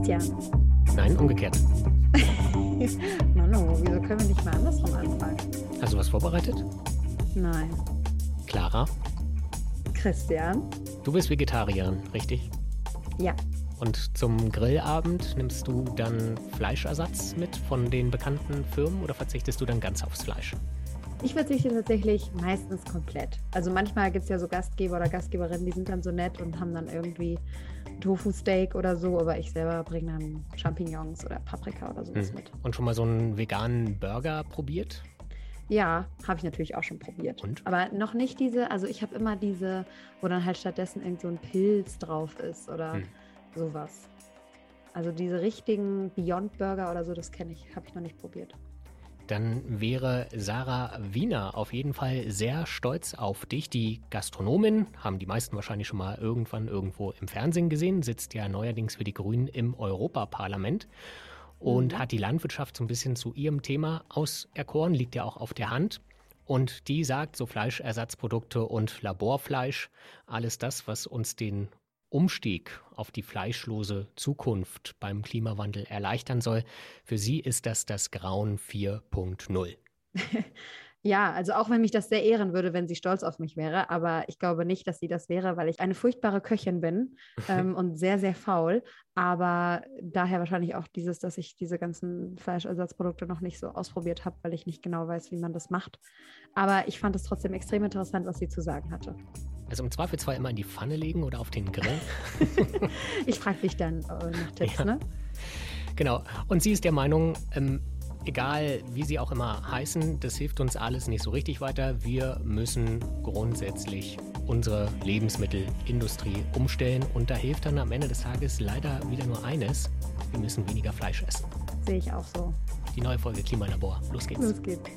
Christian. Nein, umgekehrt. Manu, wieso können wir nicht mal andersrum anfangen? Hast du was vorbereitet? Nein. Clara, Christian? du bist Vegetarierin, richtig? Ja. Und zum Grillabend nimmst du dann Fleischersatz mit von den bekannten Firmen oder verzichtest du dann ganz aufs Fleisch? Ich verzichte tatsächlich meistens komplett. Also manchmal gibt es ja so Gastgeber oder Gastgeberinnen, die sind dann so nett und haben dann irgendwie Tofu-Steak oder so, aber ich selber bringe dann Champignons oder Paprika oder sowas Hm. mit. Und schon mal so einen veganen Burger probiert? Ja, habe ich natürlich auch schon probiert. Und? Aber noch nicht diese, also ich habe immer diese, wo dann halt stattdessen irgend so ein Pilz drauf ist oder Hm. sowas. Also diese richtigen Beyond Burger oder so, das kenne ich, habe ich noch nicht probiert. Dann wäre Sarah Wiener auf jeden Fall sehr stolz auf dich. Die Gastronomin, haben die meisten wahrscheinlich schon mal irgendwann irgendwo im Fernsehen gesehen, sitzt ja neuerdings für die Grünen im Europaparlament und Mhm. hat die Landwirtschaft so ein bisschen zu ihrem Thema auserkoren, liegt ja auch auf der Hand. Und die sagt, so Fleischersatzprodukte und Laborfleisch, alles das, was uns den Umstieg auf die fleischlose Zukunft beim Klimawandel erleichtern soll. Für sie ist das das Grauen 4.0. Ja, also auch wenn mich das sehr ehren würde, wenn sie stolz auf mich wäre, aber ich glaube nicht, dass sie das wäre, weil ich eine furchtbare Köchin bin ähm, und sehr, sehr faul. Aber daher wahrscheinlich auch dieses, dass ich diese ganzen Fleischersatzprodukte noch nicht so ausprobiert habe, weil ich nicht genau weiß, wie man das macht. Aber ich fand es trotzdem extrem interessant, was sie zu sagen hatte. Also im Zweifelsfall immer in die Pfanne legen oder auf den Grill. Ich frage dich dann äh, nach Tipps, Ja. ne? genau. Und sie ist der Meinung, ähm, egal wie sie auch immer heißen, das hilft uns alles nicht so richtig weiter. Wir müssen grundsätzlich unsere Lebensmittelindustrie umstellen. Und da hilft dann am Ende des Tages leider wieder nur eines. Wir müssen weniger Fleisch essen. Sehe ich auch so. Die neue Folge Klimalabor. Los geht's. Los geht's.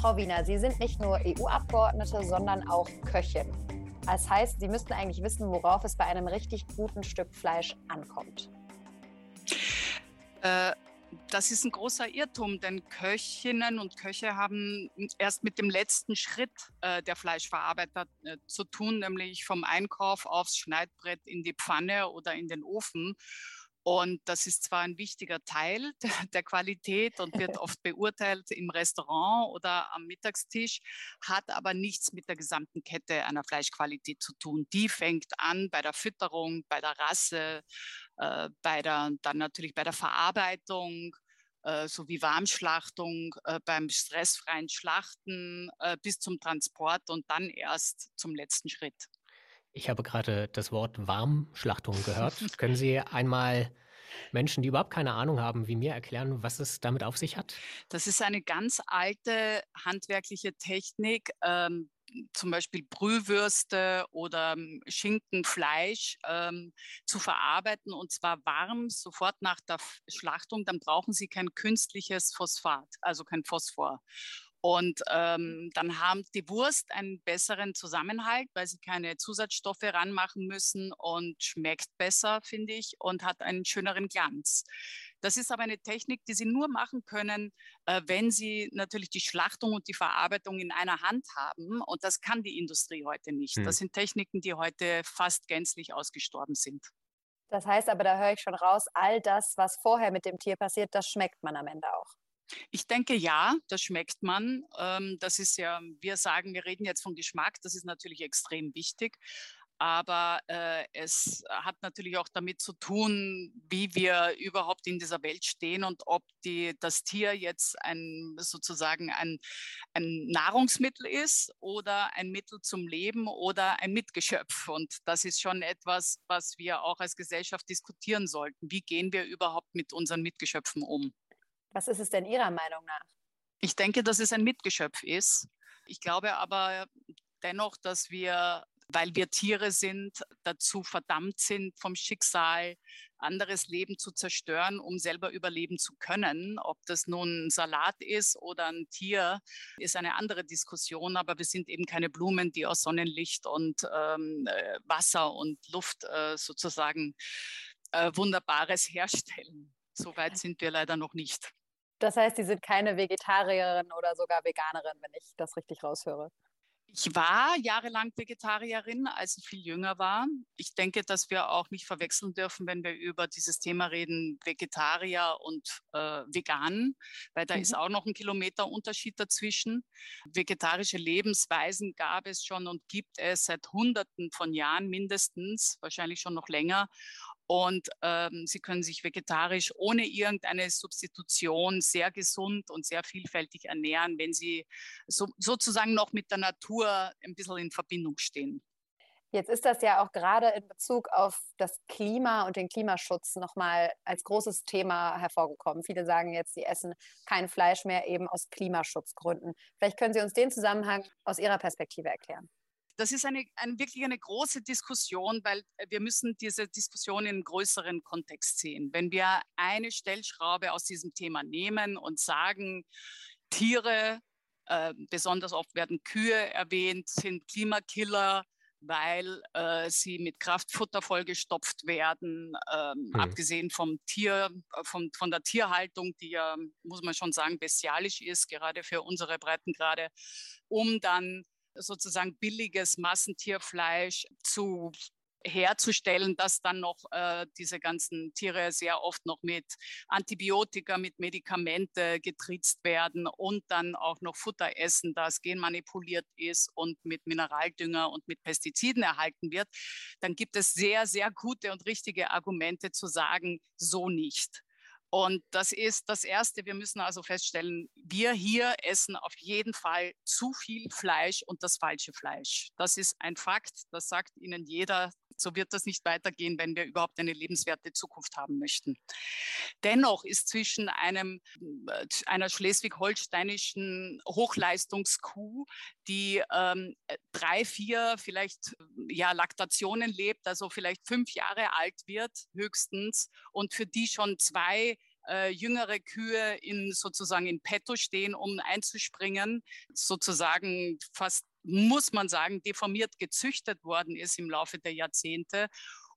Frau Wiener, Sie sind nicht nur EU-Abgeordnete, sondern auch Köchin. Das heißt, Sie müssten eigentlich wissen, worauf es bei einem richtig guten Stück Fleisch ankommt. Äh, Das ist ein großer Irrtum, denn Köchinnen und Köche haben erst mit dem letzten Schritt äh, der Fleischverarbeiter äh, zu tun, nämlich vom Einkauf aufs Schneidbrett in die Pfanne oder in den Ofen. Und das ist zwar ein wichtiger Teil der, der Qualität und wird oft beurteilt im Restaurant oder am Mittagstisch, hat aber nichts mit der gesamten Kette einer Fleischqualität zu tun. Die fängt an bei der Fütterung, bei der Rasse, äh, bei der, dann natürlich bei der Verarbeitung, äh, sowie Warmschlachtung, äh, beim stressfreien Schlachten bis zum Transport und dann erst zum letzten Schritt. Ich habe gerade das Wort Warmschlachtung gehört. Können Sie einmal Menschen, die überhaupt keine Ahnung haben, wie mir erklären, was es damit auf sich hat? Das ist eine ganz alte handwerkliche Technik. Ähm, zum Beispiel Brühwürste oder ähm, Schinken, Fleisch ähm, zu verarbeiten und zwar warm sofort nach der Schlachtung. Dann brauchen Sie kein künstliches Phosphat, also kein Phosphor. Und ähm, dann haben die Wurst einen besseren Zusammenhalt, weil sie keine Zusatzstoffe ranmachen müssen und schmeckt besser, finde ich, und hat einen schöneren Glanz. Das ist aber eine Technik, die Sie nur machen können, äh, wenn Sie natürlich die Schlachtung und die Verarbeitung in einer Hand haben. Und das kann die Industrie heute nicht. Hm. Das sind Techniken, die heute fast gänzlich ausgestorben sind. Das heißt aber, da höre ich schon raus, all das, was vorher mit dem Tier passiert, das schmeckt man am Ende auch. Ich denke ja, das schmeckt man. Ähm, das ist ja, wir sagen, wir reden jetzt von Geschmack, das ist natürlich extrem wichtig. Aber äh, es hat natürlich auch damit zu tun, wie wir überhaupt in dieser Welt stehen und ob die, das Tier jetzt ein sozusagen ein, ein Nahrungsmittel ist oder ein Mittel zum Leben oder ein Mitgeschöpf. Und das ist schon etwas, was wir auch als Gesellschaft diskutieren sollten. Wie gehen wir überhaupt mit unseren Mitgeschöpfen um? Was ist es denn Ihrer Meinung nach? Ich denke, dass es ein Mitgeschöpf ist. Ich glaube aber dennoch, dass wir, weil wir Tiere sind, dazu verdammt sind, vom Schicksal anderes Leben zu zerstören, um selber überleben zu können. Ob das nun ein Salat ist oder ein Tier, ist eine andere Diskussion. Aber wir sind eben keine Blumen, die aus Sonnenlicht und ähm, äh, Wasser und Luft äh, sozusagen äh, Wunderbares herstellen. So weit sind wir leider noch nicht. Das heißt, Sie sind keine Vegetarierin oder sogar Veganerin, wenn ich das richtig raushöre. Ich war jahrelang Vegetarierin, als ich viel jünger war. Ich denke, dass wir auch nicht verwechseln dürfen, wenn wir über dieses Thema reden, Vegetarier und äh, Vegan, weil da mhm. ist auch noch ein Kilometer Unterschied dazwischen. Vegetarische Lebensweisen gab es schon und gibt es seit Hunderten von Jahren mindestens, wahrscheinlich schon noch länger. Und ähm, sie können sich vegetarisch ohne irgendeine Substitution sehr gesund und sehr vielfältig ernähren, wenn sie so, sozusagen noch mit der Natur ein bisschen in Verbindung stehen. Jetzt ist das ja auch gerade in Bezug auf das Klima und den Klimaschutz nochmal als großes Thema hervorgekommen. Viele sagen jetzt, sie essen kein Fleisch mehr eben aus Klimaschutzgründen. Vielleicht können Sie uns den Zusammenhang aus Ihrer Perspektive erklären. Das ist eine, eine, wirklich eine große Diskussion, weil äh, wir müssen diese Diskussion in einem größeren Kontext sehen. Wenn wir eine Stellschraube aus diesem Thema nehmen und sagen, Tiere, äh, besonders oft werden Kühe erwähnt, sind Klimakiller, weil äh, sie mit Kraftfutter vollgestopft werden, ähm, hm. abgesehen vom Tier, äh, vom, von der Tierhaltung, die ja, muss man schon sagen, bestialisch ist, gerade für unsere Breitengrade, um dann sozusagen billiges Massentierfleisch zu herzustellen, dass dann noch äh, diese ganzen Tiere sehr oft noch mit Antibiotika, mit Medikamente getritzt werden und dann auch noch Futter essen, das genmanipuliert ist und mit Mineraldünger und mit Pestiziden erhalten wird, dann gibt es sehr, sehr gute und richtige Argumente zu sagen, so nicht. Und das ist das Erste. Wir müssen also feststellen, wir hier essen auf jeden Fall zu viel Fleisch und das falsche Fleisch. Das ist ein Fakt. Das sagt Ihnen jeder. So wird das nicht weitergehen, wenn wir überhaupt eine lebenswerte Zukunft haben möchten. Dennoch ist zwischen einem, äh, einer schleswig-holsteinischen Hochleistungskuh, die ähm, drei, vier vielleicht ja, Laktationen lebt, also vielleicht fünf Jahre alt wird höchstens und für die schon zwei äh, jüngere Kühe in sozusagen in petto stehen, um einzuspringen, sozusagen fast muss man sagen, deformiert gezüchtet worden ist im Laufe der Jahrzehnte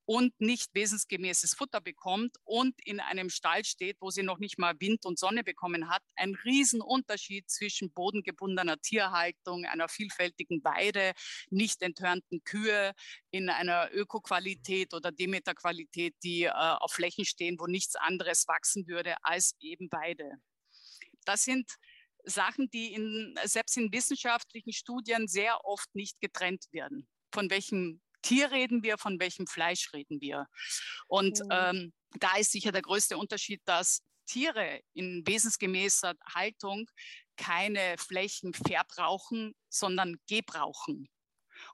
und nicht wesensgemäßes Futter bekommt und in einem Stall steht, wo sie noch nicht mal Wind und Sonne bekommen hat, ein Riesenunterschied zwischen bodengebundener Tierhaltung, einer vielfältigen Weide, nicht enthörnten Kühe in einer Ökoqualität oder Demeterqualität, die äh, auf Flächen stehen, wo nichts anderes wachsen würde als eben Weide. Das sind Sachen, die in, selbst in wissenschaftlichen Studien sehr oft nicht getrennt werden. Von welchem Tier reden wir, von welchem Fleisch reden wir. Und mhm. ähm, da ist sicher der größte Unterschied, dass Tiere in wesensgemäßer Haltung keine Flächen verbrauchen, sondern gebrauchen.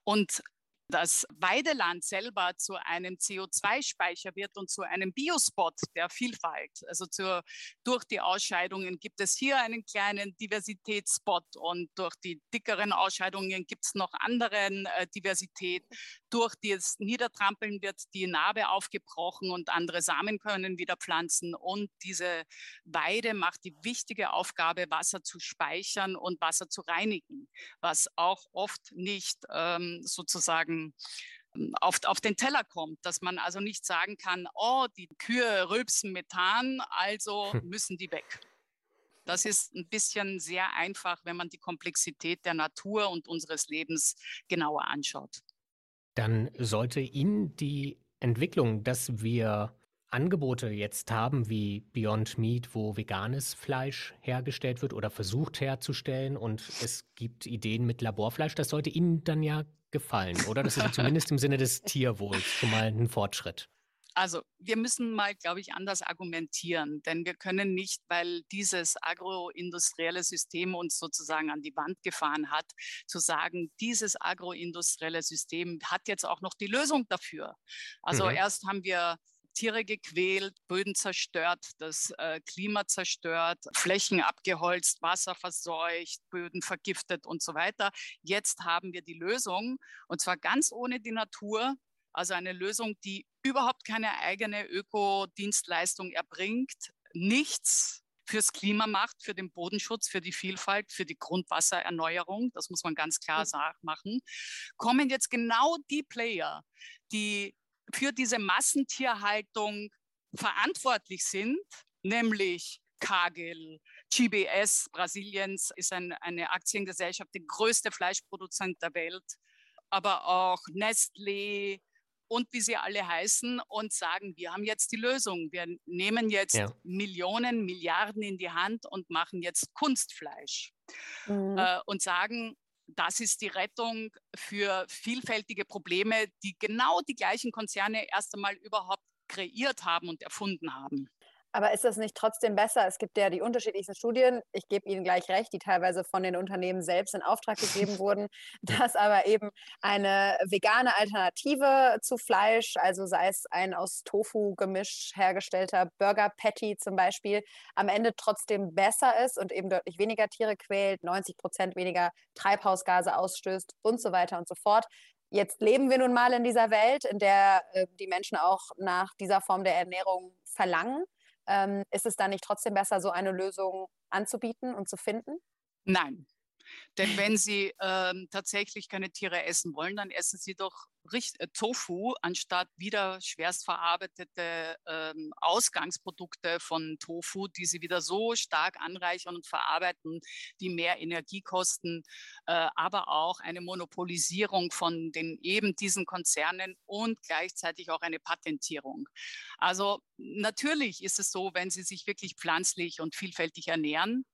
Und das Weideland selber zu einem CO2-Speicher wird und zu einem Biospot der Vielfalt. Also zur, durch die Ausscheidungen gibt es hier einen kleinen Diversitätsspot und durch die dickeren Ausscheidungen gibt es noch anderen äh, Diversität. Durch das Niedertrampeln wird die Narbe aufgebrochen und andere Samen können wieder pflanzen. Und diese Weide macht die wichtige Aufgabe, Wasser zu speichern und Wasser zu reinigen, was auch oft nicht ähm, sozusagen ähm, auf, auf den Teller kommt, dass man also nicht sagen kann, oh, die Kühe rülpsen Methan, also hm. müssen die weg. Das ist ein bisschen sehr einfach, wenn man die Komplexität der Natur und unseres Lebens genauer anschaut. Dann sollte Ihnen die Entwicklung, dass wir Angebote jetzt haben wie Beyond Meat, wo veganes Fleisch hergestellt wird oder versucht herzustellen und es gibt Ideen mit Laborfleisch, das sollte Ihnen dann ja gefallen, oder? Das ist zumindest im Sinne des Tierwohls schon mal ein Fortschritt. Also wir müssen mal, glaube ich, anders argumentieren, denn wir können nicht, weil dieses agroindustrielle System uns sozusagen an die Wand gefahren hat, zu sagen, dieses agroindustrielle System hat jetzt auch noch die Lösung dafür. Also mhm. erst haben wir Tiere gequält, Böden zerstört, das äh, Klima zerstört, Flächen abgeholzt, Wasser verseucht, Böden vergiftet und so weiter. Jetzt haben wir die Lösung und zwar ganz ohne die Natur, also eine Lösung, die überhaupt keine eigene Ökodienstleistung erbringt, nichts fürs Klima macht, für den Bodenschutz, für die Vielfalt, für die Grundwassererneuerung, das muss man ganz klar machen, kommen jetzt genau die Player, die für diese Massentierhaltung verantwortlich sind, nämlich Kagel, GBS Brasiliens ist ein, eine Aktiengesellschaft, die größte Fleischproduzent der Welt, aber auch Nestlé, und wie sie alle heißen und sagen, wir haben jetzt die Lösung. Wir nehmen jetzt ja. Millionen, Milliarden in die Hand und machen jetzt Kunstfleisch mhm. äh, und sagen, das ist die Rettung für vielfältige Probleme, die genau die gleichen Konzerne erst einmal überhaupt kreiert haben und erfunden haben. Aber ist das nicht trotzdem besser? Es gibt ja die unterschiedlichsten Studien, ich gebe Ihnen gleich recht, die teilweise von den Unternehmen selbst in Auftrag gegeben wurden, dass aber eben eine vegane Alternative zu Fleisch, also sei es ein aus Tofu-Gemisch hergestellter Burger Patty zum Beispiel, am Ende trotzdem besser ist und eben deutlich weniger Tiere quält, 90 Prozent weniger Treibhausgase ausstößt und so weiter und so fort. Jetzt leben wir nun mal in dieser Welt, in der äh, die Menschen auch nach dieser Form der Ernährung verlangen. Ähm, ist es dann nicht trotzdem besser, so eine Lösung anzubieten und zu finden? Nein, denn wenn Sie ähm, tatsächlich keine Tiere essen wollen, dann essen Sie doch Richt äh, Tofu anstatt wieder schwerst verarbeitete ähm, Ausgangsprodukte von Tofu, die Sie wieder so stark anreichern und verarbeiten, die mehr Energie kosten, äh, aber auch eine Monopolisierung von den eben diesen Konzernen und gleichzeitig auch eine Patentierung. Also natürlich ist es so, wenn Sie sich wirklich pflanzlich und vielfältig ernähren,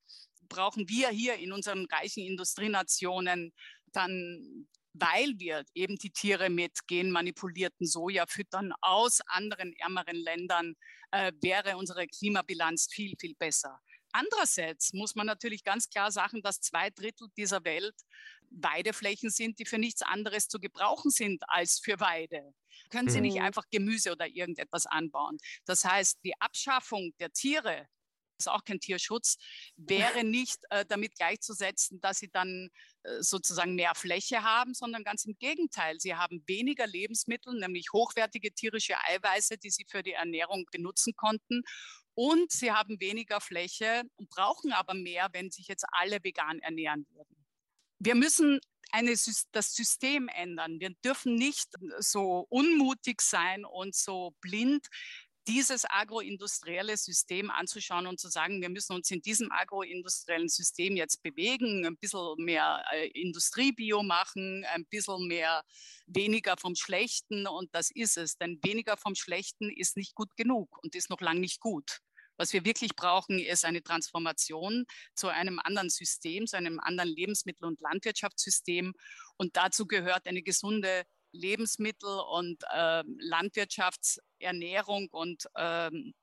brauchen wir hier in unseren reichen Industrienationen dann weil wir eben die Tiere mit genmanipulierten Soja füttern aus anderen ärmeren Ländern, äh, wäre unsere Klimabilanz viel, viel besser. Andererseits muss man natürlich ganz klar sagen, dass zwei Drittel dieser Welt Weideflächen sind, die für nichts anderes zu gebrauchen sind als für Weide. Können Sie nicht mhm. einfach Gemüse oder irgendetwas anbauen? Das heißt, die Abschaffung der Tiere ist auch kein Tierschutz, wäre nicht äh, damit gleichzusetzen, dass sie dann äh, sozusagen mehr Fläche haben, sondern ganz im Gegenteil. Sie haben weniger Lebensmittel, nämlich hochwertige tierische Eiweiße, die sie für die Ernährung benutzen konnten. Und sie haben weniger Fläche und brauchen aber mehr, wenn sich jetzt alle vegan ernähren würden. Wir müssen eine, das System ändern. Wir dürfen nicht so unmutig sein und so blind dieses agroindustrielle System anzuschauen und zu sagen, wir müssen uns in diesem agroindustriellen System jetzt bewegen, ein bisschen mehr äh, Industriebio machen, ein bisschen mehr weniger vom Schlechten und das ist es. Denn weniger vom Schlechten ist nicht gut genug und ist noch lange nicht gut. Was wir wirklich brauchen, ist eine Transformation zu einem anderen System, zu einem anderen Lebensmittel- und Landwirtschaftssystem. Und dazu gehört eine gesunde Lebensmittel- und äh, Landwirtschaftsernährung und ähm,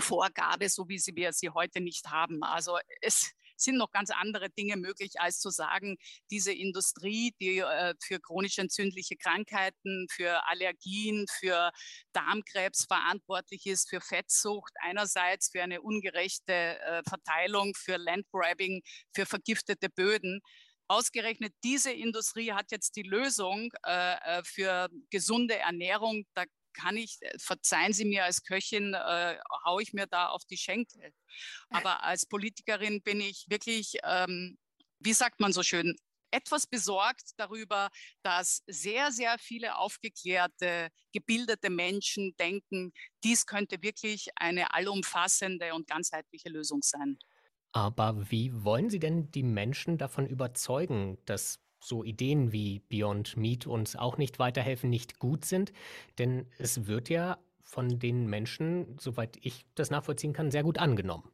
Vorgabe, so wie sie, wir sie heute nicht haben. Also es sind noch ganz andere Dinge möglich, als zu sagen, diese Industrie, die äh, für chronisch entzündliche Krankheiten, für Allergien, für Darmkrebs verantwortlich ist, für Fettsucht einerseits, für eine ungerechte äh, Verteilung, für Landgrabbing, für vergiftete Böden, Ausgerechnet diese Industrie hat jetzt die Lösung äh, äh, für gesunde Ernährung. Da kann ich, äh, verzeihen Sie mir als Köchin, äh, haue ich mir da auf die Schenkel. Aber als Politikerin bin ich wirklich, ähm, wie sagt man so schön, etwas besorgt darüber, dass sehr, sehr viele aufgeklärte, gebildete Menschen denken, dies könnte wirklich eine allumfassende und ganzheitliche Lösung sein. Aber wie wollen Sie denn die Menschen davon überzeugen, dass so Ideen wie Beyond Meat uns auch nicht weiterhelfen, nicht gut sind? Denn es wird ja von den Menschen, soweit ich das nachvollziehen kann, sehr gut angenommen.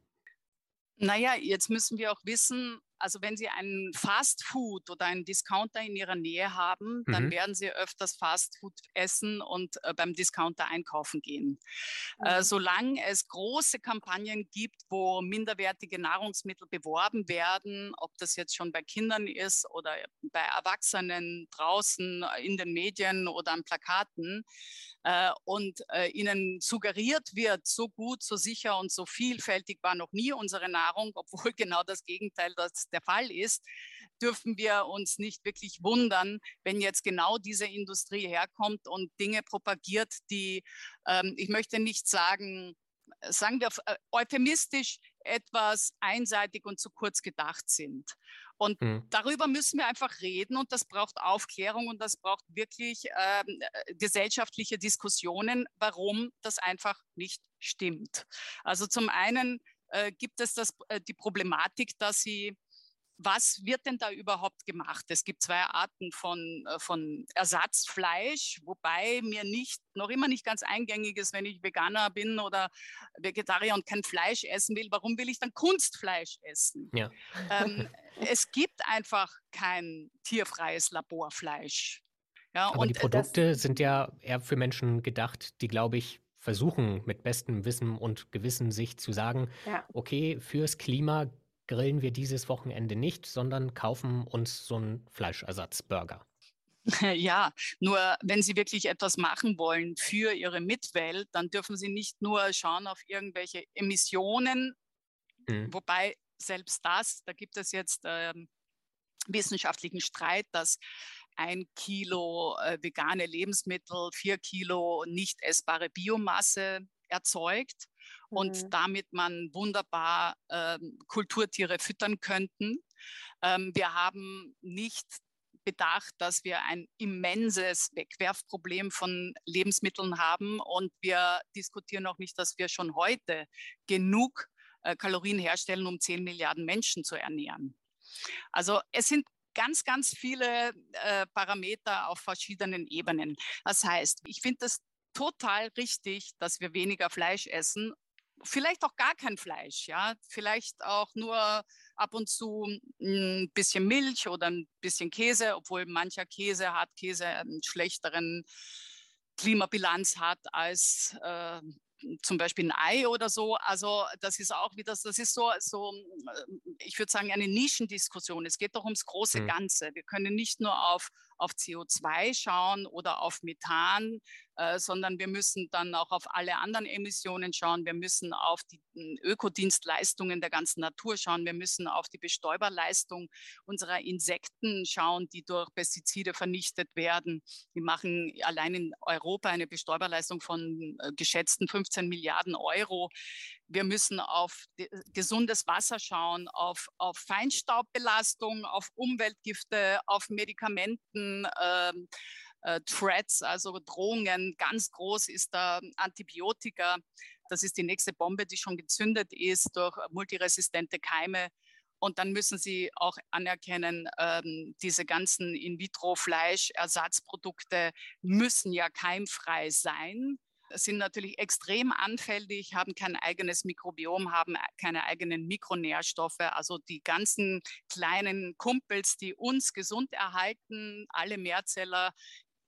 Naja, jetzt müssen wir auch wissen, also wenn Sie einen Fast Food oder einen Discounter in Ihrer Nähe haben, mhm. dann werden Sie öfters Fast Food essen und äh, beim Discounter einkaufen gehen. Äh, mhm. Äh, solange es große Kampagnen gibt, wo minderwertige Nahrungsmittel beworben werden, ob das jetzt schon bei Kindern ist oder bei Erwachsenen draußen in den Medien oder an Plakaten, äh, und äh, ihnen suggeriert wird, so gut, so sicher und so vielfältig war noch nie unsere Nahrung, obwohl genau das Gegenteil das der Fall ist, dürfen wir uns nicht wirklich wundern, wenn jetzt genau diese Industrie herkommt und Dinge propagiert, die, ähm, ich möchte nicht sagen, sagen wir äh, euphemistisch, etwas einseitig und zu kurz gedacht sind. Und mhm. darüber müssen wir einfach reden und das braucht Aufklärung und das braucht wirklich ähm, äh, gesellschaftliche Diskussionen, warum das einfach nicht stimmt. Also zum einen äh, gibt es das, äh, die Problematik, dass sie was wird denn da überhaupt gemacht? Es gibt zwei Arten von, äh, von Ersatzfleisch, wobei mir nicht, noch immer nicht ganz eingängig ist, wenn ich Veganer bin oder Vegetarier und kein Fleisch essen will, warum will ich dann Kunstfleisch essen? Ja. Ähm, es gibt einfach kein tierfreies Laborfleisch. Ja, Aber die Produkte sind ja eher für Menschen gedacht, die, glaube ich, versuchen mit bestem Wissen und Gewissen sich zu sagen, ja. okay, fürs Klima grillen wir dieses Wochenende nicht, sondern kaufen uns so einen Fleischersatzburger. Ja, nur wenn Sie wirklich etwas machen wollen für Ihre Mitwelt, dann dürfen Sie nicht nur schauen auf irgendwelche Emissionen, mhm. wobei selbst das, da gibt es jetzt ähm, wissenschaftlichen Streit, dass ein Kilo äh, vegane Lebensmittel, vier Kilo nicht essbare Biomasse erzeugt und mhm. damit man wunderbar ähm, Kulturtiere füttern könnten. Ähm, wir haben nicht bedacht, dass wir ein immenses Wegwerfproblem von Lebensmitteln haben und wir diskutieren auch nicht, dass wir schon heute genug äh, Kalorien herstellen, um 10 Milliarden Menschen zu ernähren. Also es sind ganz, ganz viele äh, Parameter auf verschiedenen Ebenen. Das heißt, ich finde das total richtig, dass wir weniger Fleisch essen. Vielleicht auch gar kein Fleisch, ja. Vielleicht auch nur ab und zu ein bisschen Milch oder ein bisschen Käse, obwohl mancher Käse, Hartkäse, einen schlechteren Klimabilanz hat als äh, zum Beispiel ein Ei oder so. Also das ist auch wieder, das ist so, so ich würde sagen, eine Nischendiskussion. Es geht doch ums große mhm. Ganze. Wir können nicht nur auf, auf CO2 schauen oder auf Methan, äh, sondern wir müssen dann auch auf alle anderen Emissionen schauen. Wir müssen auf die hm, Ökodienstleistungen der ganzen Natur schauen. Wir müssen auf die Bestäuberleistung unserer Insekten schauen, die durch Pestizide vernichtet werden. Die machen allein in Europa eine Bestäuberleistung von äh, geschätzten 15 Milliarden Euro. Wir müssen auf gesundes Wasser schauen, auf, auf Feinstaubbelastung, auf Umweltgifte, auf Medikamenten. Ähm, äh, Threats, also Drohungen. Ganz groß ist da Antibiotika. Das ist die nächste Bombe, die schon gezündet ist durch multiresistente Keime. Und dann müssen Sie auch anerkennen, ähm, diese ganzen In-vitro-Fleischersatzprodukte müssen ja keimfrei sein sind natürlich extrem anfällig, haben kein eigenes Mikrobiom, haben keine eigenen Mikronährstoffe. Also die ganzen kleinen Kumpels, die uns gesund erhalten, alle Mehrzeller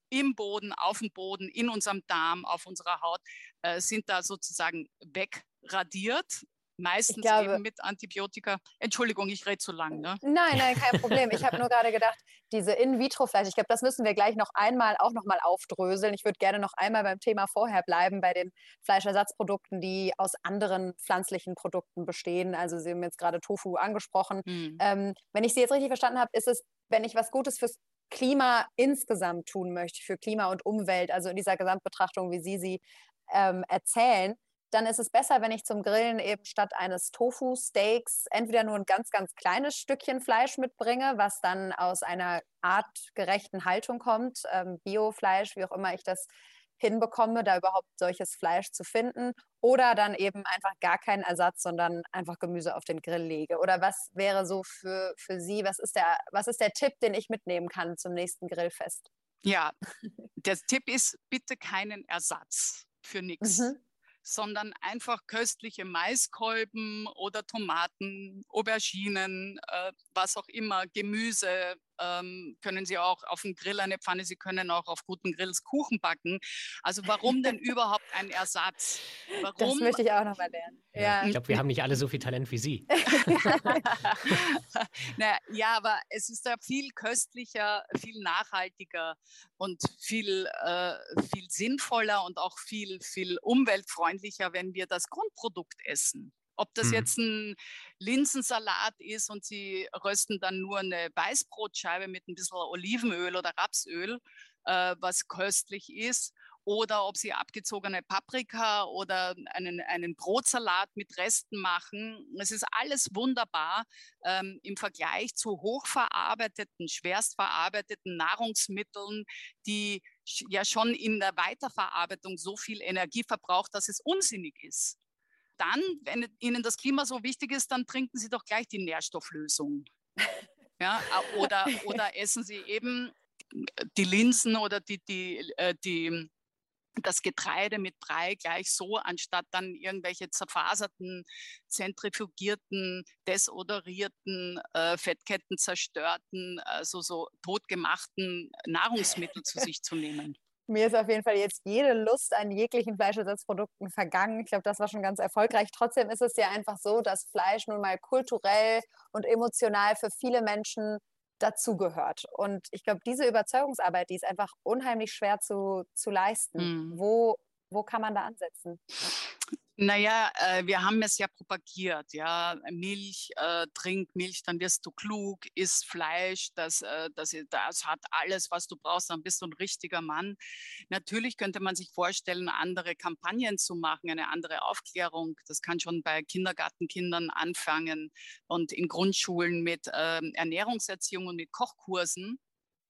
im Boden, auf dem Boden, in unserem Darm, auf unserer Haut, äh, sind da sozusagen wegradiert. Meistens glaube, eben mit Antibiotika. Entschuldigung, ich rede zu lang. Ne? Nein, nein, kein Problem. Ich habe nur gerade gedacht, diese In-vitro-Fleisch, ich glaube, das müssen wir gleich noch einmal auch noch mal aufdröseln. Ich würde gerne noch einmal beim Thema vorher bleiben, bei den Fleischersatzprodukten, die aus anderen pflanzlichen Produkten bestehen. Also Sie haben jetzt gerade Tofu angesprochen. Hm. Ähm, wenn ich Sie jetzt richtig verstanden habe, ist es, wenn ich was Gutes fürs Klima insgesamt tun möchte, für Klima und Umwelt, also in dieser Gesamtbetrachtung, wie Sie sie ähm, erzählen, dann ist es besser, wenn ich zum Grillen eben statt eines Tofu-Steaks entweder nur ein ganz, ganz kleines Stückchen Fleisch mitbringe, was dann aus einer artgerechten Haltung kommt, ähm, Biofleisch, wie auch immer ich das hinbekomme, da überhaupt solches Fleisch zu finden. Oder dann eben einfach gar keinen Ersatz, sondern einfach Gemüse auf den Grill lege. Oder was wäre so für, für Sie, was ist, der, was ist der Tipp, den ich mitnehmen kann zum nächsten Grillfest? Ja, der Tipp ist bitte keinen Ersatz für nichts. Mhm sondern einfach köstliche Maiskolben oder Tomaten, Auberginen, äh, was auch immer, Gemüse, ähm, können Sie auch auf dem Grill eine Pfanne, Sie können auch auf guten Grills Kuchen backen. Also warum denn überhaupt ein Ersatz? Warum? Das möchte ich auch noch mal lernen. Ja. Ich glaube, wir haben nicht alle so viel Talent wie Sie. naja, ja, aber es ist ja viel köstlicher, viel nachhaltiger und viel, äh, viel sinnvoller und auch viel, viel umweltfreundlicher, wenn wir das Grundprodukt essen. Ob das mhm. jetzt ein Linsensalat ist und Sie rösten dann nur eine Weißbrotscheibe mit ein bisschen Olivenöl oder Rapsöl, äh, was köstlich ist, oder ob Sie abgezogene Paprika oder einen, einen Brotsalat mit Resten machen. Es ist alles wunderbar ähm, im Vergleich zu hochverarbeiteten, schwerstverarbeiteten Nahrungsmitteln, die ja schon in der Weiterverarbeitung so viel Energie verbraucht, dass es unsinnig ist. Dann, wenn Ihnen das Klima so wichtig ist, dann trinken Sie doch gleich die Nährstofflösung. Ja, oder, oder essen Sie eben die Linsen oder die, die, äh, die, das Getreide mit Brei gleich so, anstatt dann irgendwelche zerfaserten, zentrifugierten, desodorierten, äh, Fettketten zerstörten, also so totgemachten Nahrungsmittel zu sich zu nehmen. Mir ist auf jeden Fall jetzt jede Lust an jeglichen Fleischersatzprodukten vergangen. Ich glaube, das war schon ganz erfolgreich. Trotzdem ist es ja einfach so, dass Fleisch nun mal kulturell und emotional für viele Menschen dazugehört. Und ich glaube, diese Überzeugungsarbeit, die ist einfach unheimlich schwer zu, zu leisten. Mhm. Wo, wo kann man da ansetzen? Naja, äh, wir haben es ja propagiert, ja, Milch, äh, trink Milch, dann wirst du klug, isst Fleisch, das, äh, das, das hat alles, was du brauchst, dann bist du ein richtiger Mann. Natürlich könnte man sich vorstellen, andere Kampagnen zu machen, eine andere Aufklärung. Das kann schon bei Kindergartenkindern anfangen und in Grundschulen mit äh, Ernährungserziehung und mit Kochkursen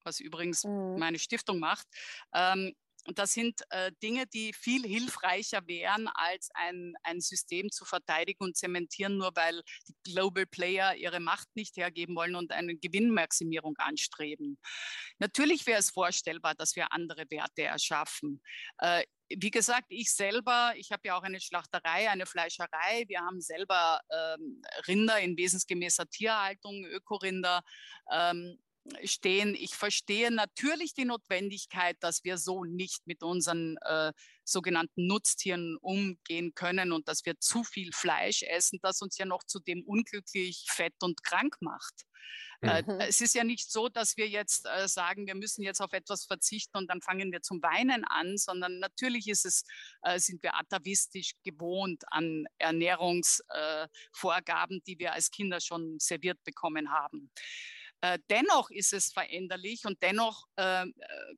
was übrigens mhm. meine Stiftung macht. Ähm, und das sind äh, Dinge, die viel hilfreicher wären, als ein, ein System zu verteidigen und zementieren, nur weil die Global Player ihre Macht nicht hergeben wollen und eine Gewinnmaximierung anstreben. Natürlich wäre es vorstellbar, dass wir andere Werte erschaffen. Äh, wie gesagt, ich selber, ich habe ja auch eine Schlachterei, eine Fleischerei. Wir haben selber ähm, Rinder in wesensgemäßer Tierhaltung, Ökorinder. Ähm, stehen. Ich verstehe natürlich die Notwendigkeit, dass wir so nicht mit unseren äh, sogenannten Nutztieren umgehen können und dass wir zu viel Fleisch essen, das uns ja noch zudem unglücklich, fett und krank macht. Äh, mhm. Äh, es ist ja nicht so, dass wir jetzt äh, sagen, wir müssen jetzt auf etwas verzichten und dann fangen wir zum Weinen an, sondern natürlich ist es, äh, sind wir atavistisch gewohnt an Ernährungsvorgaben, die wir als Kinder schon serviert bekommen haben. Äh, dennoch ist es veränderlich und dennoch äh,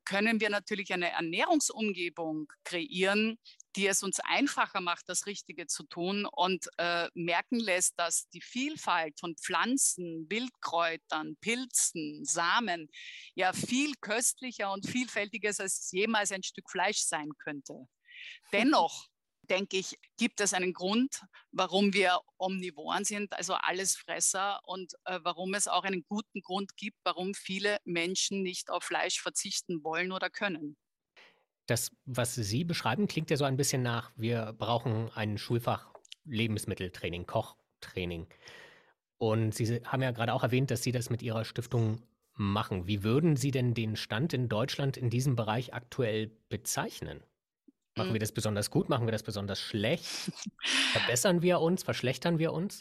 können wir natürlich eine Ernährungsumgebung kreieren, die es uns einfacher macht, das Richtige zu tun und äh, merken lässt, dass die Vielfalt von Pflanzen, Wildkräutern, Pilzen, Samen ja viel köstlicher und vielfältiger ist, als jemals ein Stück Fleisch sein könnte. Dennoch denke ich, gibt es einen Grund, warum wir Omnivoren sind, also Allesfresser und äh, warum es auch einen guten Grund gibt, warum viele Menschen nicht auf Fleisch verzichten wollen oder können. Das, was Sie beschreiben, klingt ja so ein bisschen nach, wir brauchen ein Schulfach Lebensmitteltraining, Kochtraining. Und Sie haben ja gerade auch erwähnt, dass Sie das mit Ihrer Stiftung machen. Wie würden Sie denn den Stand in Deutschland in diesem Bereich aktuell bezeichnen? Machen wir mhm. das besonders gut? Machen wir das besonders schlecht? Verbessern wir uns? Verschlechtern wir uns?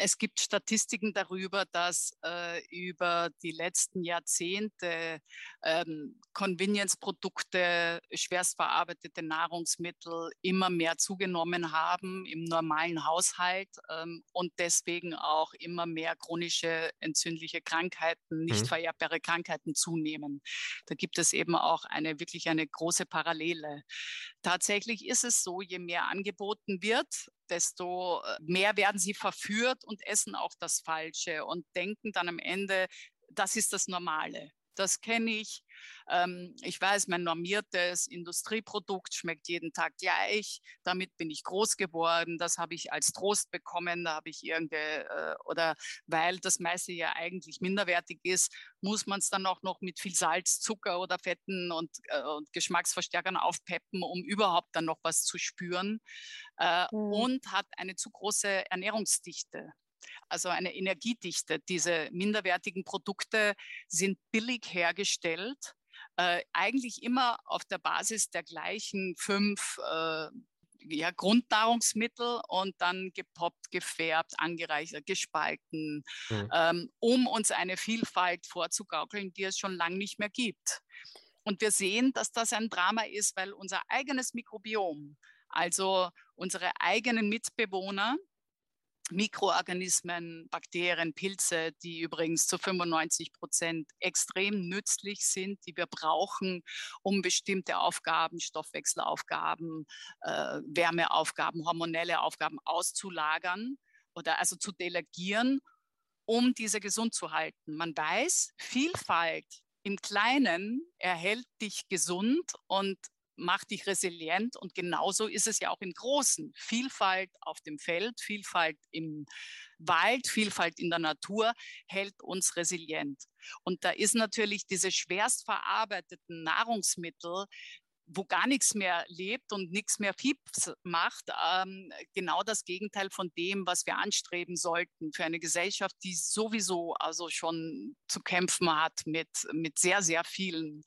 Es gibt Statistiken darüber, dass äh, über die letzten Jahrzehnte ähm, Convenience-Produkte, schwerst verarbeitete Nahrungsmittel immer mehr zugenommen haben im normalen Haushalt ähm, und deswegen auch immer mehr chronische entzündliche Krankheiten, nicht mhm. vererbbare Krankheiten zunehmen. Da gibt es eben auch eine wirklich eine große Parallele. Tatsächlich ist es so, je mehr angeboten wird, desto äh, mehr werden sie verführt und essen auch das Falsche und denken dann am Ende, das ist das Normale. Das kenne ich. Ähm, ich weiß, mein normiertes Industrieprodukt schmeckt jeden Tag gleich. Damit bin ich groß geworden. Das habe ich als Trost bekommen. Da habe ich irgendeine, äh, oder weil das meiste ja eigentlich minderwertig ist, muss man es dann auch noch mit viel Salz, Zucker oder Fetten und, äh, und Geschmacksverstärkern aufpeppen, um überhaupt dann noch was zu spüren. Äh, mhm. Und hat eine zu große Ernährungsdichte also eine Energiedichte. Diese minderwertigen Produkte sind billig hergestellt, äh, eigentlich immer auf der Basis der gleichen fünf äh, ja, Grundnahrungsmittel und dann gepoppt, gefärbt, angereichert, gespalten, mhm. ähm, um uns eine Vielfalt vorzugaukeln, die es schon lange nicht mehr gibt. Und wir sehen, dass das ein Drama ist, weil unser eigenes Mikrobiom, also unsere eigenen Mitbewohner, Mikroorganismen, Bakterien, Pilze, die übrigens zu 95 Prozent extrem nützlich sind, die wir brauchen, um bestimmte Aufgaben, Stoffwechselaufgaben, äh, Wärmeaufgaben, hormonelle Aufgaben auszulagern oder also zu delegieren, um diese gesund zu halten. Man weiß, Vielfalt im Kleinen erhält dich gesund und macht dich resilient und genauso ist es ja auch im Großen. Vielfalt auf dem Feld, Vielfalt im Wald, Vielfalt in der Natur hält uns resilient. Und da ist natürlich diese schwerst verarbeiteten Nahrungsmittel, wo gar nichts mehr lebt und nichts mehr Fieps macht, ähm, genau das Gegenteil von dem, was wir anstreben sollten für eine Gesellschaft, die sowieso also schon zu kämpfen hat mit, mit sehr, sehr vielen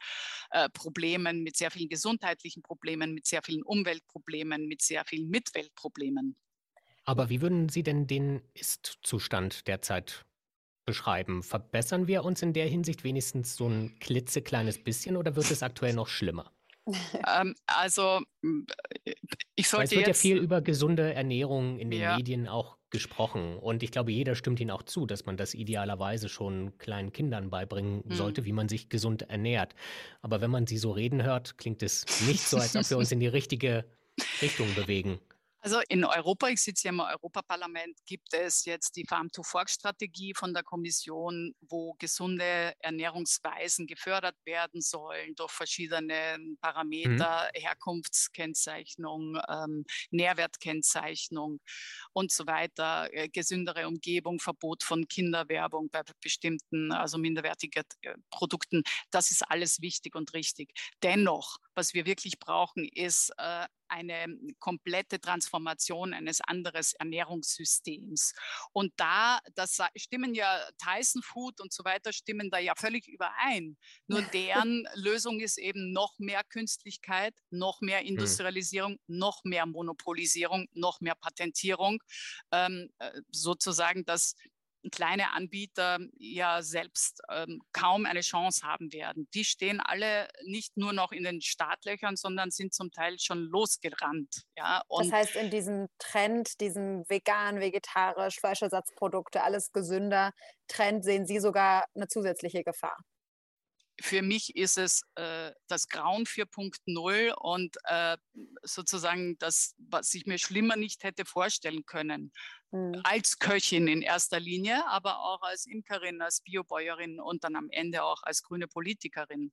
äh, Problemen, mit sehr vielen gesundheitlichen Problemen, mit sehr vielen Umweltproblemen, mit sehr vielen Mitweltproblemen. Aber wie würden Sie denn den Ist-Zustand derzeit beschreiben? Verbessern wir uns in der Hinsicht wenigstens so ein klitzekleines bisschen oder wird es aktuell noch schlimmer? ähm, also ich sollte es wird jetzt, ja viel über gesunde Ernährung in den ja. Medien auch gesprochen und ich glaube, jeder stimmt Ihnen auch zu, dass man das idealerweise schon kleinen Kindern beibringen hm. sollte, wie man sich gesund ernährt. Aber wenn man Sie so reden hört, klingt es nicht so, als ob wir uns in die richtige Richtung bewegen. Also in Europa, ich sitze ja im Europaparlament, gibt es jetzt die Farm-to-Fork-Strategie von der Kommission, wo gesunde Ernährungsweisen gefördert werden sollen durch verschiedene Parameter, mhm. Herkunftskennzeichnung, ähm, Nährwertkennzeichnung und so weiter, äh, gesündere Umgebung, Verbot von Kinderwerbung bei bestimmten, also minderwertigen äh, Produkten. Das ist alles wichtig und richtig. Dennoch, was wir wirklich brauchen, ist äh, eine komplette Transformation eines anderen Ernährungssystems. Und da, das stimmen ja Tyson Food und so weiter, stimmen da ja völlig überein. Nur deren Lösung ist eben noch mehr Künstlichkeit, noch mehr hm. Industrialisierung, noch mehr Monopolisierung, noch mehr Patentierung. Ähm, äh, sozusagen das kleine Anbieter ja selbst ähm, kaum eine Chance haben werden. Die stehen alle nicht nur noch in den Startlöchern, sondern sind zum Teil schon losgerannt. Ja? Das heißt, in diesem Trend, diesem vegan, vegetarisch, Fleischersatzprodukte, alles gesünder Trend, sehen Sie sogar eine zusätzliche Gefahr? für mich ist es äh, das Grauen 4.0 und äh, sozusagen das, was ich mir schlimmer nicht hätte vorstellen können. Mhm. Als Köchin in erster Linie, aber auch als Imkerin, als Biobäuerin und dann am Ende auch als grüne Politikerin.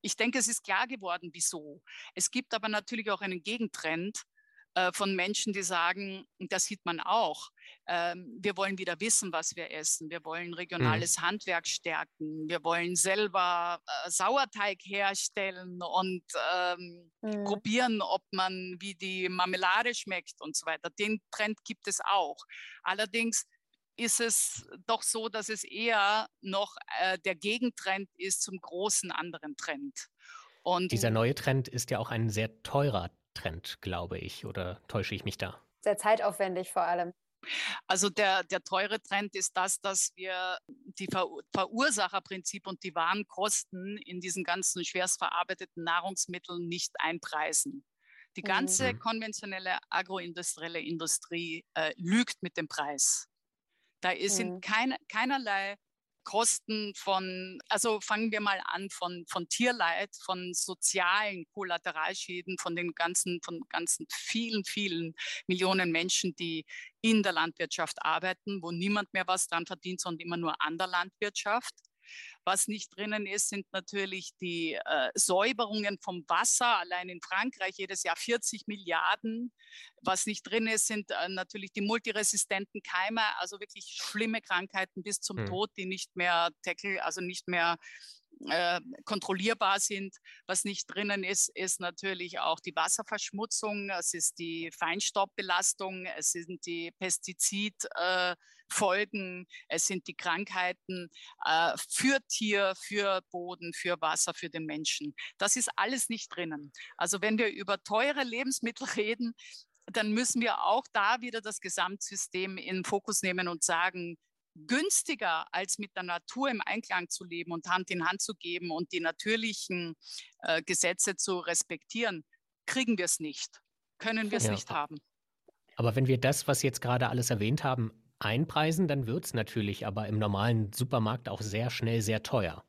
Ich denke, es ist klar geworden, wieso. Es gibt aber natürlich auch einen Gegentrend, von Menschen, die sagen, das sieht man auch, ähm, wir wollen wieder wissen, was wir essen, wir wollen mhm. regionales mhm. Handwerk stärken, wir wollen selber äh, Sauerteig herstellen und ähm, mhm. probieren, ob man wie die Marmelade schmeckt und so weiter. Den Trend gibt es auch. Allerdings ist es doch so, dass es eher noch äh, der Gegentrend ist zum großen anderen Trend. Und Dieser neue Trend ist ja auch ein sehr teurer Trend, glaube ich, oder täusche ich mich da? Sehr zeitaufwendig vor allem. Also der, der teure Trend ist das, dass wir die Ver Verursacherprinzip und die Warenkosten in diesen ganzen schwerst verarbeiteten Nahrungsmitteln nicht einpreisen. Die ganze mhm. konventionelle agroindustrielle Industrie äh, lügt mit dem Preis. Da ist mhm. kein, keinerlei Kosten von, also fangen wir mal an von, von Tierleid, von sozialen Kollateralschäden, von den ganzen, von ganzen vielen, vielen Millionen Menschen, die in der Landwirtschaft arbeiten, wo niemand mehr was dran verdient, sondern immer nur an der Landwirtschaft. Was nicht drinnen ist, sind natürlich die äh, Säuberungen vom Wasser. Allein in Frankreich jedes Jahr 40 Milliarden. Was nicht drin ist, sind äh, natürlich die multiresistenten Keime, also wirklich schlimme Krankheiten bis zum mhm. Tod, die nicht mehr tackle, also nicht mehr äh, kontrollierbar sind. Was nicht drinnen ist, ist natürlich auch die Wasserverschmutzung, es ist die Feinstaubbelastung, es sind die Pestizidfolgen, äh, es sind die Krankheiten äh, für Tier, für Boden, für Wasser, für den Menschen. Das ist alles nicht drinnen. Also wenn wir über teure Lebensmittel reden, dann müssen wir auch da wieder das Gesamtsystem in Fokus nehmen und sagen, günstiger als mit der Natur im Einklang zu leben und Hand in Hand zu geben und die natürlichen äh, Gesetze zu respektieren, kriegen wir es nicht, können wir es ja. nicht haben. Aber wenn wir das, was jetzt gerade alles erwähnt haben, einpreisen, dann wird es natürlich aber im normalen Supermarkt auch sehr schnell sehr teuer.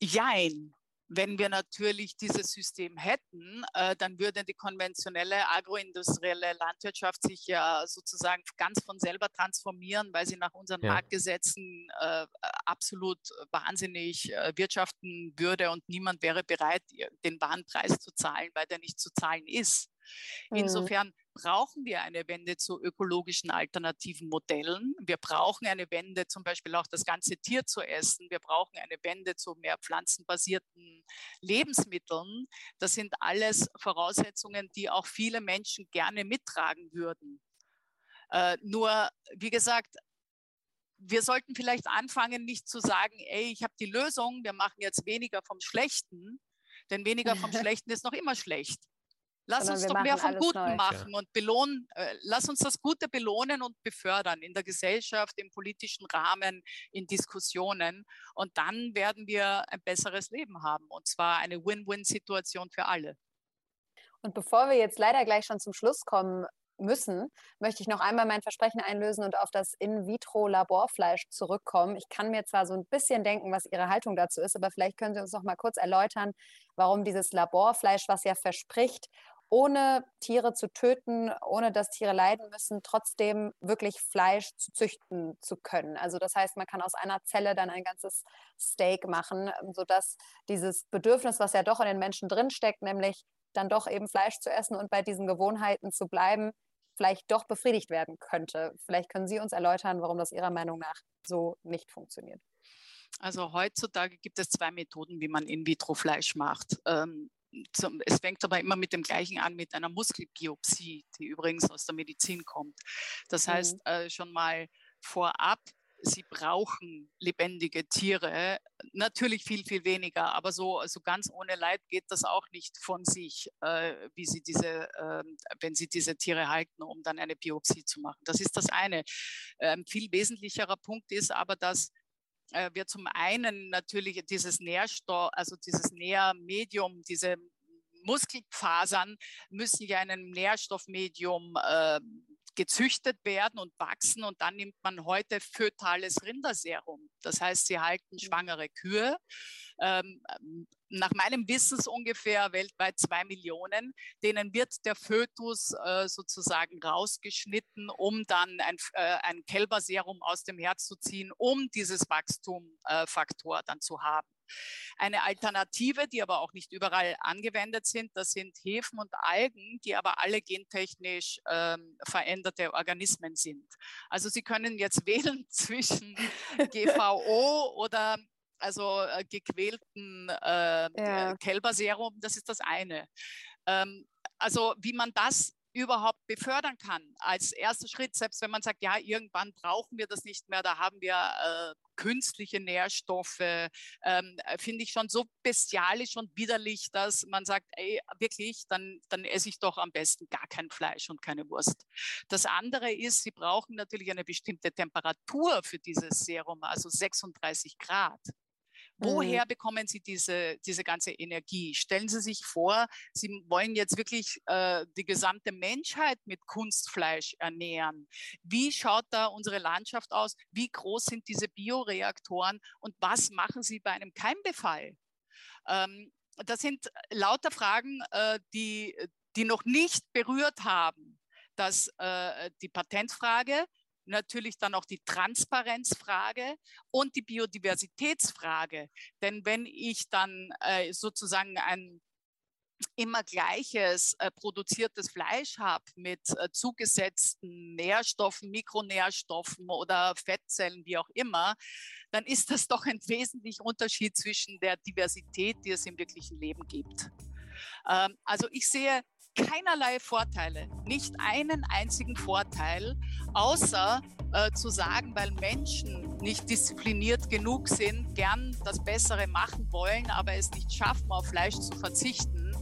Jein Wenn wir natürlich dieses System hätten, äh, dann würde die konventionelle agroindustrielle Landwirtschaft sich ja sozusagen ganz von selber transformieren, weil sie nach unseren ja. Marktgesetzen äh, absolut wahnsinnig äh, wirtschaften würde und niemand wäre bereit, den Warenpreis zu zahlen, weil der nicht zu zahlen ist. Mhm. Insofern brauchen wir eine Wende zu ökologischen alternativen Modellen. Wir brauchen eine Wende, zum Beispiel auch das ganze Tier zu essen. Wir brauchen eine Wende zu mehr pflanzenbasierten Lebensmitteln. Das sind alles Voraussetzungen, die auch viele Menschen gerne mittragen würden. Äh, nur, wie gesagt, wir sollten vielleicht anfangen, nicht zu sagen, ey, ich habe die Lösung, wir machen jetzt weniger vom Schlechten, denn weniger vom Schlechten ist noch immer schlecht. Lass uns doch mehr vom Guten neu. machen und belohnen, äh, lass uns das Gute belohnen und befördern in der Gesellschaft, im politischen Rahmen, in Diskussionen. Und dann werden wir ein besseres Leben haben. Und zwar eine Win-Win-Situation für alle. Und bevor wir jetzt leider gleich schon zum Schluss kommen müssen, möchte ich noch einmal mein Versprechen einlösen und auf das In-vitro-Laborfleisch zurückkommen. Ich kann mir zwar so ein bisschen denken, was Ihre Haltung dazu ist, aber vielleicht können Sie uns noch mal kurz erläutern, warum dieses Laborfleisch, was ja verspricht, ohne Tiere zu töten, ohne dass Tiere leiden müssen, trotzdem wirklich Fleisch zu züchten zu können. Also das heißt, man kann aus einer Zelle dann ein ganzes Steak machen, sodass dieses Bedürfnis, was ja doch in den Menschen drinsteckt, nämlich dann doch eben Fleisch zu essen und bei diesen Gewohnheiten zu bleiben, vielleicht doch befriedigt werden könnte. Vielleicht können Sie uns erläutern, warum das Ihrer Meinung nach so nicht funktioniert. Also heutzutage gibt es zwei Methoden, wie man In-vitro-Fleisch macht. Ähm, es fängt aber immer mit dem gleichen an, mit einer Muskelbiopsie, die übrigens aus der Medizin kommt. Das heißt mhm. äh, schon mal vorab, sie brauchen lebendige Tiere, natürlich viel, viel weniger, aber so also ganz ohne Leid geht das auch nicht von sich, äh, wie sie diese, äh, wenn sie diese Tiere halten, um dann eine Biopsie zu machen. Das ist das eine. Ein ähm, viel wesentlicherer Punkt ist aber, dass äh, wir zum einen natürlich dieses Nährstoff, also dieses Nährmedium, diese Muskelfasern müssen ja in einem Nährstoffmedium äh, gezüchtet werden und wachsen und dann nimmt man heute fötales Rinderserum. Das heißt, sie halten mhm. schwangere Kühe. Ähm, nach meinem Wissens ungefähr weltweit zwei Millionen, denen wird der Fötus äh, sozusagen rausgeschnitten, um dann ein, äh, ein Kälberserum aus dem Herz zu ziehen, um dieses Wachstumfaktor äh, dann zu haben. Eine Alternative, die aber auch nicht überall angewendet sind, das sind Hefen und Algen, die aber alle gentechnisch ähm, veränderte Organismen sind. Also Sie können jetzt wählen zwischen GVO oder also äh, gequälten äh, ja. Kälberserum, das ist das eine. Ähm, also wie man das überhaupt befördern kann. Als erster Schritt, selbst wenn man sagt, ja, irgendwann brauchen wir das nicht mehr, da haben wir äh, künstliche Nährstoffe, ähm, finde ich schon so bestialisch und widerlich, dass man sagt, ey, wirklich, dann, dann esse ich doch am besten gar kein Fleisch und keine Wurst. Das andere ist, sie brauchen natürlich eine bestimmte Temperatur für dieses Serum, also 36 Grad. Woher mhm. bekommen Sie diese, diese ganze Energie? Stellen Sie sich vor, Sie wollen jetzt wirklich äh, die gesamte Menschheit mit Kunstfleisch ernähren. Wie schaut da unsere Landschaft aus? Wie groß sind diese Bioreaktoren und was machen Sie bei einem Keimbefall? Ähm, das sind lauter Fragen, äh, die, die noch nicht berührt haben. Das, äh, die Patentfrage, natürlich dann auch die Transparenzfrage und die Biodiversitätsfrage. Denn wenn ich dann äh, sozusagen ein immer gleiches äh, produziertes Fleisch habe mit äh, zugesetzten Nährstoffen, Mikronährstoffen oder Fettzellen, wie auch immer, dann ist das doch ein wesentlicher Unterschied zwischen der Diversität, die es im wirklichen Leben gibt. Ähm, also ich sehe keinerlei Vorteile, nicht einen einzigen Vorteil, außer äh, zu sagen, weil Menschen nicht diszipliniert genug sind, gern das Bessere machen wollen, aber es nicht schaffen, auf Fleisch zu verzichten,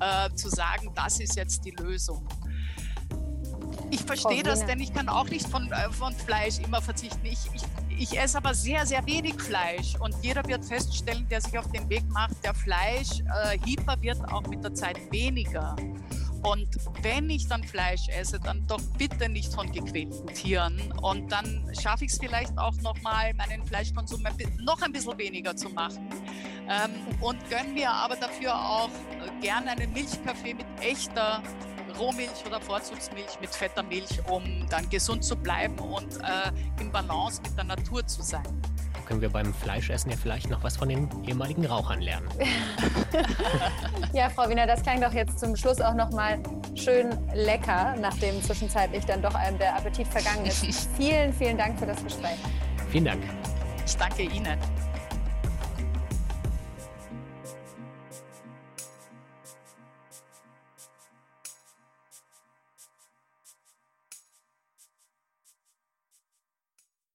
äh, zu sagen, das ist jetzt die Lösung. Ich verstehe das, denn ich kann auch nicht von, äh, von Fleisch immer verzichten. Ich, ich, ich esse aber sehr, sehr wenig Fleisch und jeder wird feststellen, der sich auf den Weg macht, der Fleisch, äh, Hyper wird auch mit der Zeit weniger. Und wenn ich dann Fleisch esse, dann doch bitte nicht von gequälten Tieren. Und dann schaffe ich es vielleicht auch nochmal, meinen Fleischkonsum noch ein bisschen weniger zu machen. Ähm, und gönn mir aber dafür auch äh, gerne einen Milchkaffee mit echter Rohmilch oder Vorzugsmilch mit fetter Milch, um dann gesund zu bleiben und äh, in Balance mit der Natur zu sein. Können wir beim Fleischessen ja vielleicht noch was von den ehemaligen Rauchern lernen. ja, Frau Wiener, das klang doch jetzt zum Schluss auch noch mal schön lecker, nachdem zwischenzeitlich dann doch einem der Appetit vergangen ist. vielen, vielen Dank für das Gespräch. Vielen Dank. Ich danke Ihnen.